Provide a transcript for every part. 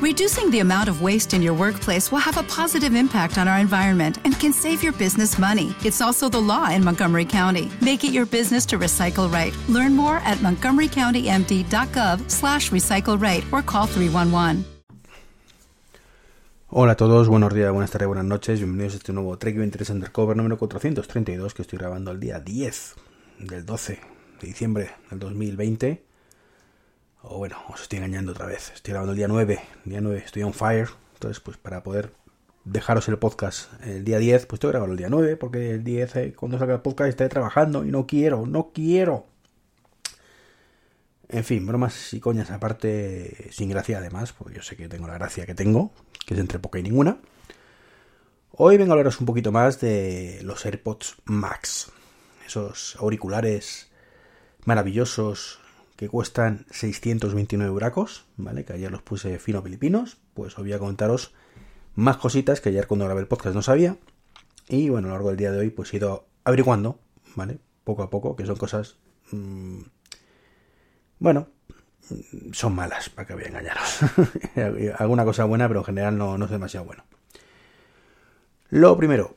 Reducing the amount of waste in your workplace will have a positive impact on our environment and can save your business money. It's also the law in Montgomery County. Make it your business to recycle right. Learn more at montgomerycountymd.gov slash recycle right or call 311. Hola a todos, buenos días, buenas tardes, buenas noches. Bienvenidos a este nuevo Trek 23 Undercover número 432 que estoy grabando el día 10 del 12 de diciembre del 2020. O bueno, os estoy engañando otra vez. Estoy grabando el día 9. día 9 estoy on fire. Entonces, pues para poder dejaros el podcast el día 10, pues estoy grabando el día 9. Porque el 10, eh, cuando salga el podcast, estaré trabajando y no quiero, no quiero. En fin, bromas y coñas aparte, sin gracia además, porque yo sé que tengo la gracia que tengo, que es entre poca y ninguna. Hoy vengo a hablaros un poquito más de los AirPods Max. Esos auriculares maravillosos que cuestan 629 euracos, ¿vale? Que ayer los puse fino filipinos, pues os voy a contaros más cositas que ayer cuando grabé el podcast no sabía. Y bueno, a lo largo del día de hoy pues he ido averiguando, ¿vale? Poco a poco, que son cosas... Mmm, bueno, son malas, para que voy a engañaros. Alguna cosa buena, pero en general no, no es demasiado bueno. Lo primero,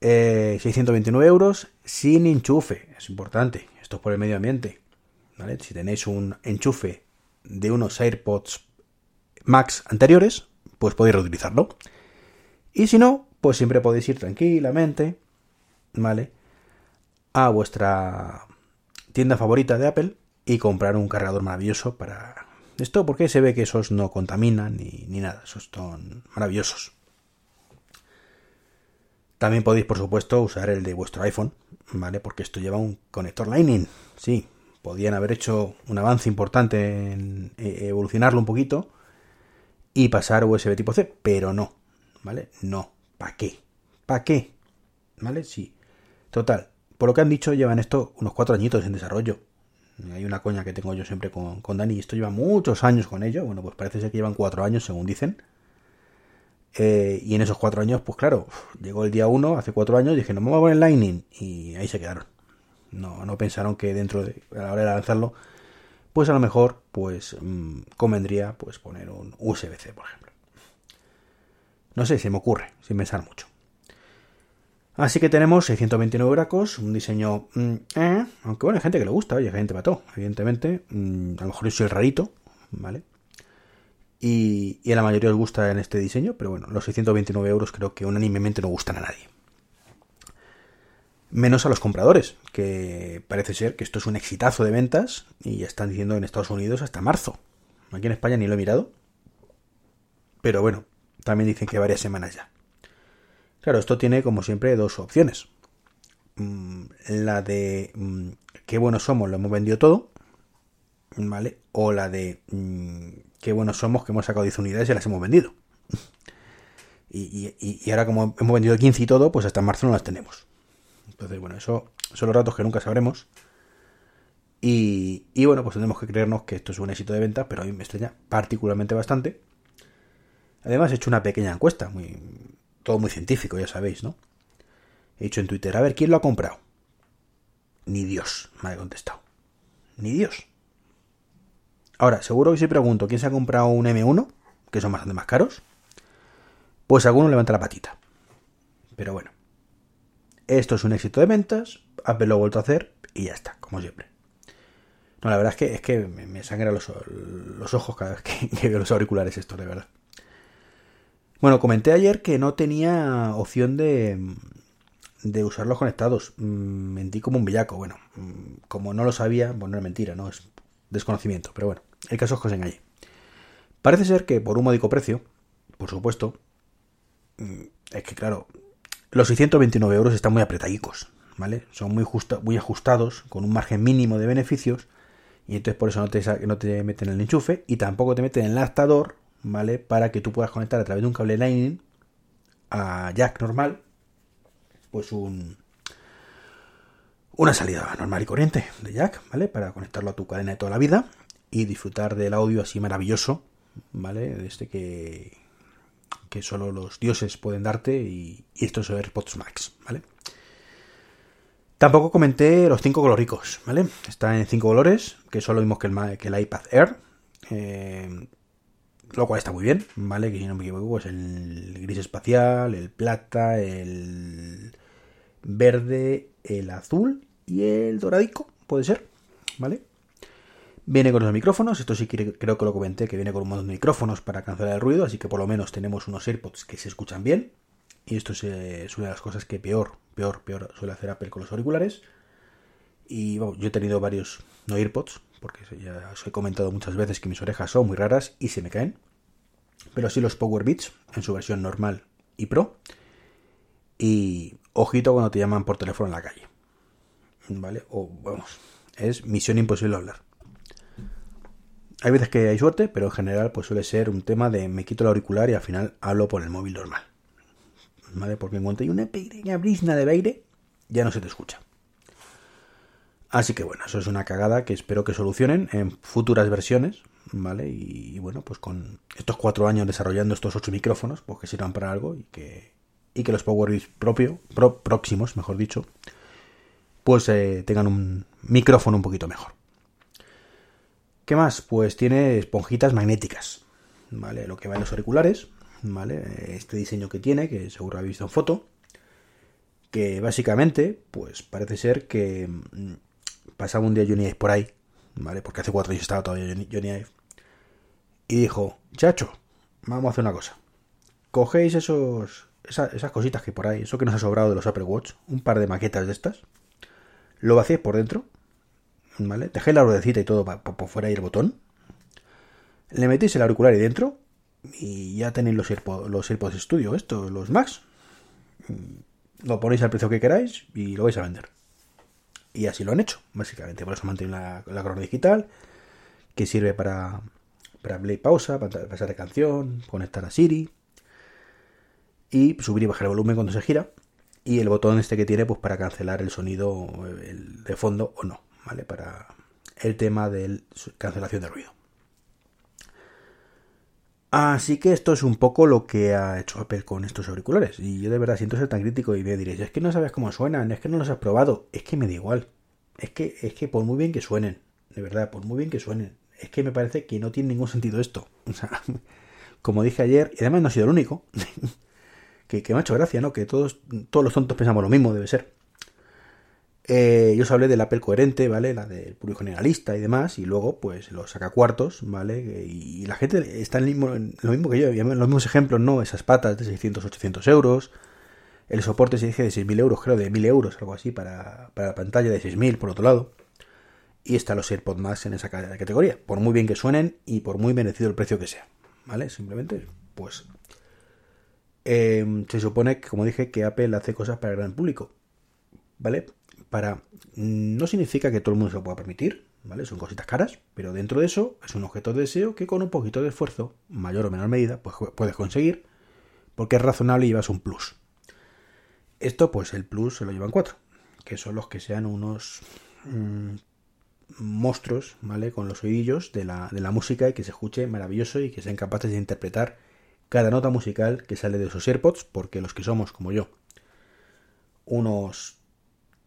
eh, 629 euros sin enchufe, es importante, esto es por el medio ambiente. Si tenéis un enchufe de unos AirPods Max anteriores, pues podéis reutilizarlo. Y si no, pues siempre podéis ir tranquilamente, ¿vale? A vuestra tienda favorita de Apple y comprar un cargador maravilloso para esto, porque se ve que esos no contaminan ni, ni nada, esos son maravillosos. También podéis, por supuesto, usar el de vuestro iPhone, ¿vale? Porque esto lleva un conector Lightning, sí, podían haber hecho un avance importante en eh, evolucionarlo un poquito y pasar USB tipo C, pero no, ¿vale? No, ¿para qué? ¿Para qué? ¿Vale? Sí. Total, por lo que han dicho, llevan esto unos cuatro añitos en desarrollo. Hay una coña que tengo yo siempre con, con Dani, esto lleva muchos años con ello. Bueno, pues parece ser que llevan cuatro años, según dicen. Eh, y en esos cuatro años, pues claro, llegó el día uno, hace cuatro años, dije, no me voy a poner Lightning, y ahí se quedaron. No, no pensaron que dentro de a la hora de lanzarlo, pues a lo mejor pues mmm, convendría pues poner un USB-C, por ejemplo. No sé, se me ocurre, sin pensar mucho. Así que tenemos 629 bracos, un diseño, mmm, eh, aunque bueno, hay gente que le gusta, oye, hay gente mató, evidentemente, mmm, a lo mejor yo soy el rarito, ¿vale? Y, y, a la mayoría os gusta en este diseño, pero bueno, los 629 euros creo que unánimemente no gustan a nadie menos a los compradores, que parece ser que esto es un exitazo de ventas y ya están diciendo en Estados Unidos hasta marzo. Aquí en España ni lo he mirado, pero bueno, también dicen que varias semanas ya. Claro, esto tiene como siempre dos opciones. Mm, la de mm, qué buenos somos, lo hemos vendido todo, ¿vale? O la de mm, qué buenos somos que hemos sacado 10 unidades y las hemos vendido. Y, y, y ahora como hemos vendido 15 y todo, pues hasta marzo no las tenemos. Entonces, bueno, eso son los ratos que nunca sabremos. Y, y, bueno, pues tenemos que creernos que esto es un éxito de venta, pero a mí me extraña particularmente bastante. Además, he hecho una pequeña encuesta, muy, todo muy científico, ya sabéis, ¿no? He dicho en Twitter, a ver, ¿quién lo ha comprado? Ni Dios, me ha contestado. Ni Dios. Ahora, seguro que si pregunto quién se ha comprado un M1, que son bastante más caros, pues alguno levanta la patita. Pero bueno. Esto es un éxito de ventas, Apple lo ha vuelto a hacer y ya está, como siempre. No, la verdad es que, es que me, me sangra los, los, ojos cada vez que, que, veo los auriculares estos, de verdad. Bueno, comenté ayer que no tenía opción de, de usarlos conectados. Mm, mentí como un bellaco. Bueno, mm, como no lo sabía, bueno, no es mentira, no es desconocimiento, pero bueno, el caso es que os engañé. Parece ser que por un módico precio, por supuesto, mm, es que claro, los 629 euros están muy apretadicos, ¿vale? Son muy, muy ajustados, con un margen mínimo de beneficios, y entonces por eso no te, no te meten el enchufe y tampoco te meten el adaptador, ¿vale? Para que tú puedas conectar a través de un cable Lightning a jack normal, pues un una salida normal y corriente de jack, ¿vale? Para conectarlo a tu cadena de toda la vida y disfrutar del audio así maravilloso, ¿vale? Este que, que solo los dioses pueden darte y, y esto es AirPods Max, ¿vale? Tampoco comenté los cinco coloricos, ¿vale? Están en cinco colores, que son lo mismo que el, el iPad Air. Eh, lo cual está muy bien, ¿vale? Que si no me equivoco es el gris espacial, el plata, el verde, el azul y el doradico, puede ser, ¿vale? Viene con los micrófonos, esto sí creo que lo comenté, que viene con un montón de micrófonos para cancelar el ruido, así que por lo menos tenemos unos AirPods que se escuchan bien. Y esto es, una de las cosas que peor, peor, peor suele hacer Apple con los auriculares. Y bueno, yo he tenido varios no AirPods, porque ya os he comentado muchas veces que mis orejas son muy raras y se me caen. Pero sí los Power Beats en su versión normal y Pro. Y ojito cuando te llaman por teléfono en la calle. ¿Vale? O vamos, es misión imposible hablar. Hay veces que hay suerte, pero en general pues suele ser un tema de me quito el auricular y al final hablo por el móvil normal. ¿Vale? Porque en cuanto hay una pequeña brisna de aire, ya no se te escucha. Así que bueno, eso es una cagada que espero que solucionen en futuras versiones, ¿vale? Y, bueno, pues con estos cuatro años desarrollando estos ocho micrófonos, pues que sirvan para algo y que, y que los Power propio, próximos, mejor dicho, pues eh, tengan un micrófono un poquito mejor. ¿Qué más? Pues tiene esponjitas magnéticas, ¿vale? Lo que va en los auriculares, ¿vale? Este diseño que tiene, que seguro habéis visto en foto, que básicamente, pues parece ser que mm, pasaba un día Johnny Ive por ahí, ¿vale? Porque hace cuatro años estaba todavía Johnny Ive, y dijo, chacho, vamos a hacer una cosa. Cogéis esos, esas, cositas que por ahí, eso que nos ha sobrado de los Apple Watch, un par de maquetas de estas, lo vacíais por dentro, ¿vale? La ruedecita y todo por, fuera y el botón. Le metéis el auricular ahí dentro y ya tenéis los AirPods, los Studio, estos, los Max. Lo ponéis al precio que queráis y lo vais a vender. Y así lo han hecho, básicamente. Por eso mantienen la, la corona digital, que sirve para, para play pausa, para pasar de canción, conectar a Siri y subir y bajar el volumen cuando se gira. Y el botón este que tiene, pues para cancelar el sonido de fondo o no. ¿Vale? Para el tema de cancelación de ruido. Así que esto es un poco lo que ha hecho Apple con estos auriculares. Y yo de verdad siento ser tan crítico y me diréis, es que no sabes cómo suenan, es que no los has probado. Es que me da igual. Es que, es que por muy bien que suenen, de verdad, por muy bien que suenen, es que me parece que no tiene ningún sentido esto. O sea, como dije ayer, y además no ha sido el único, que, que me ha hecho gracia, ¿no? Que todos, todos los tontos pensamos lo mismo, debe ser. Eh, yo os hablé del Apple coherente, ¿vale? La del público generalista y demás, y luego, pues, los saca cuartos, ¿vale? Y la gente está en, lo mismo que yo, los mismos ejemplos, ¿no? Esas patas de 600, 800 euros, el soporte se dije de 6.000 euros, creo, de 1.000 euros, algo así, para, para la pantalla de 6.000, por otro lado. Y están los AirPods Max en esa categoría, por muy bien que suenen y por muy merecido el precio que sea, ¿vale? Simplemente, pues, em, se supone, que, como dije, que Apple hace cosas para el gran público, ¿vale? Para... No significa que todo el mundo se lo pueda permitir, ¿vale? Son cositas caras, pero dentro de eso es un objeto de deseo que con un poquito de esfuerzo, mayor o menor medida, pues puedes conseguir, porque es razonable y llevas un plus. Esto, pues el plus se lo llevan cuatro, que son los que sean unos mm, monstruos, ¿vale? Con los oídillos de la, de la música y que se escuche maravilloso y que sean capaces de interpretar cada nota musical que sale de esos AirPods, porque los que somos, como yo, unos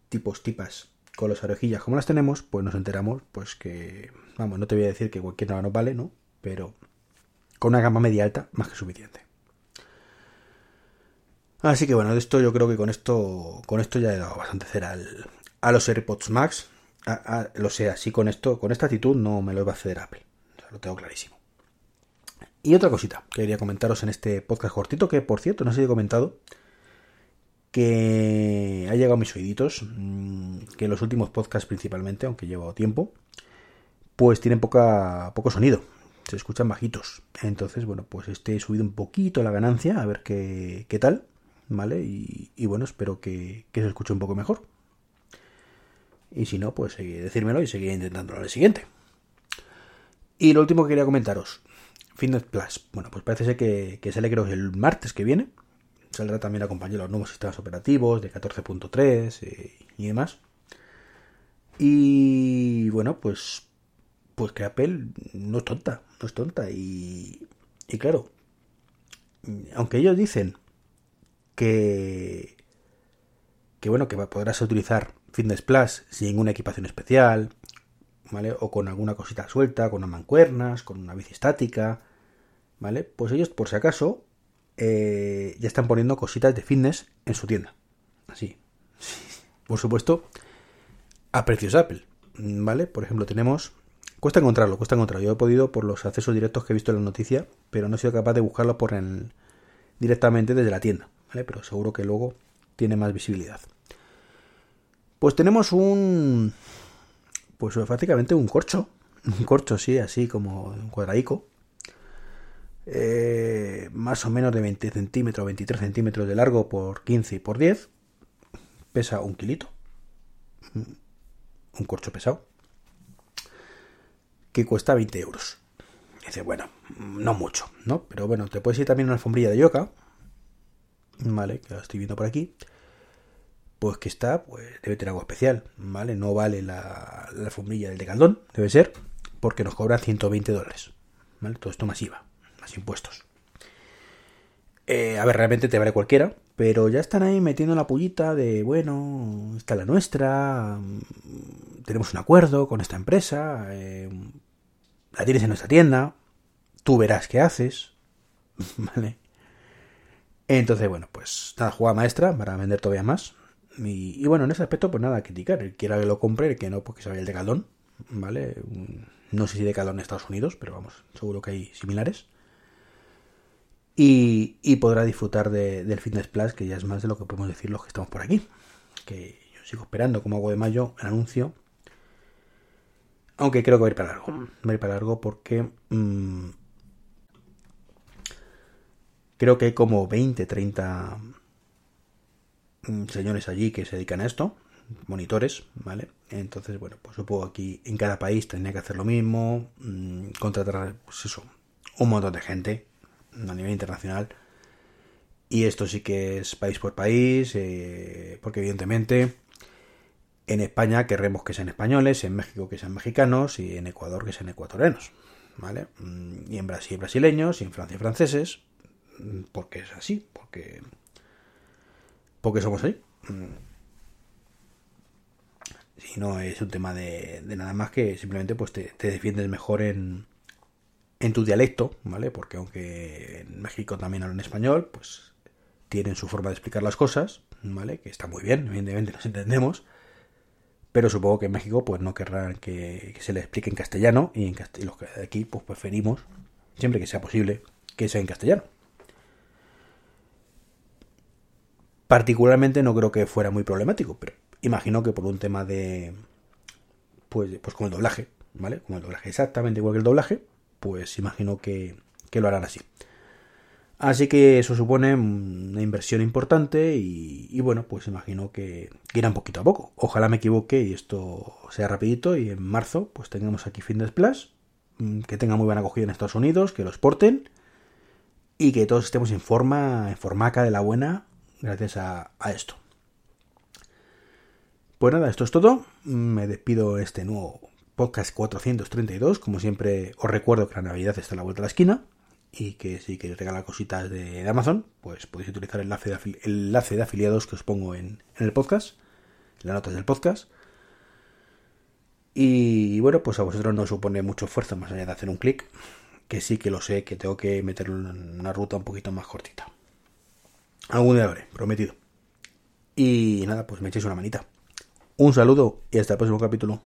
tipos tipas con las orejillas como las tenemos, pues nos enteramos pues que, vamos, no te voy a decir que cualquier nada nos vale, ¿no? Pero con una gama media alta, más que suficiente. Así que bueno, de esto yo creo que con esto con esto ya he dado bastante cera al, a los AirPods Max. lo sé, así con esto, con esta actitud no me lo va a ceder Apple. lo tengo clarísimo. Y otra cosita que quería comentaros en este podcast cortito, que por cierto no os he comentado, que ha llegado a mis oíditos, mm, que los últimos podcasts principalmente, aunque llevo tiempo, pues tienen poca, poco sonido, se escuchan bajitos. Entonces, bueno, pues este he subido un poquito la ganancia, a ver qué, qué tal, ¿vale? Y, bueno, espero que, se escuche un poco mejor. Y si no, pues decírmelo y seguiré intentándolo al siguiente. Y lo último que quería comentaros, Fitness Plus. Bueno, pues parece ser que, que sale creo que el martes que viene saldrá también acompañado los nuevos sistemas operativos de 14.3 eh, y demás. Y bueno, pues, pues que Apple no es tonta, no es tonta. Y, y claro, aunque ellos dicen que, que bueno, que podrás utilizar Fitness Plus sin ninguna equipación especial, ¿vale? O con alguna cosita suelta, con unas mancuernas, con una bici estática, ¿vale? Pues ellos, por si acaso, eh, ya están poniendo cositas de fitness en su tienda. Así. Por supuesto, a precios Apple, ¿vale? Por ejemplo, tenemos... Cuesta encontrarlo, cuesta encontrarlo. Yo he podido por los accesos directos que he visto en la noticia, pero no he sido capaz de buscarlo por el, directamente desde la tienda, ¿vale? Pero seguro que luego tiene más visibilidad. Pues tenemos un... Pues prácticamente un corcho. Un corcho, sí, así como un cuadradico. Eh, más o menos de 20 centímetros, 23 centímetros de largo por 15 y por 10. Pesa un kilito. Un corcho pesado. Que cuesta 20 euros. Dice, bueno, no mucho, ¿no? Pero bueno, te puedes ir también a una alfombrilla de yoga. ¿Vale? Que la estoy viendo por aquí pues que está, pues debe tener algo especial, ¿vale? No vale la, la alfombrilla del decaldón, debe ser, porque nos cobra 120 dólares, ¿vale? Todo esto masiva, impuestos. Eh, a ver, realmente te vale cualquiera, pero ya están ahí metiendo la pullita de, bueno, está la nuestra, mm, tenemos un acuerdo con esta empresa, eh, la tienes en nuestra tienda, tú verás qué haces, ¿vale? Entonces, bueno, pues nada, jugada maestra para vender todavía más. Y, bueno, en ese aspecto, pues nada, criticar. El quiera que lo compre, el que no, pues que se vaya el decaldón, ¿vale? No sé si decaldón en Estados Unidos, pero vamos, seguro que hay similares. Y, podrá disfrutar de, del Fitness Plus, que ya es más de lo que podemos decir los que estamos por aquí. Que yo sigo esperando, como hago de mayo, el anuncio. Aunque creo que va a ir para largo. Va a ir para largo porque... Mmm, creo que hay como 20, 30 Mm, señores allí que se dedican a esto, monitores, ¿vale? Entonces, bueno, pues supongo aquí en cada país tendría que hacer lo mismo, mmm, contratar, pues eso, un montón de gente a nivel internacional. Y esto sí que es país por país, eh, porque evidentemente en España querremos que sean españoles, en México que sean mexicanos y en Ecuador que sean ecuatorianos, ¿vale? Mm, y en Brasil brasileños y en Francia franceses, mm, porque es así, porque porque somos ahí. Si no es un tema de, nada más que simplemente pues te, defiendes mejor en, en tu dialecto, ¿vale? Porque aunque en México también hablan español, pues tienen su forma de explicar las cosas, ¿vale? Que está muy bien, evidentemente nos entendemos. Pero supongo que en México pues no querrán que, se le explique en castellano y, en y los de aquí pues preferimos, siempre que sea posible, que sea en castellano. Particularmente no creo que fuera muy problemático, pero imagino que por un tema de. Pues, pues como el doblaje, ¿vale? Como el doblaje, exactamente igual que el doblaje, pues imagino que, lo harán así. Así que eso supone una inversión importante y, bueno, pues imagino que, irán poquito a poco. Ojalá me equivoque y esto sea rapidito y en marzo pues tengamos aquí Fitness Plus, mm, que tenga muy buena acogida en Estados Unidos, que lo exporten y que todos estemos en forma, en formaca de la buena gracias a, esto. Pues nada, esto es todo. Me despido este nuevo podcast 432. Como siempre, os recuerdo que la Navidad está a la vuelta de la esquina y que si queréis regalar cositas de, Amazon, pues podéis utilizar el enlace de, afiliados que os pongo en, el podcast, en las notas del podcast. Y bueno, pues a vosotros no supone mucho esfuerzo más allá de hacer un clic, que sí que lo sé, que tengo que meter una ruta un poquito más cortita. Algún día lo prometido. Y nada, pues me echéis una manita. Un saludo y hasta el próximo capítulo.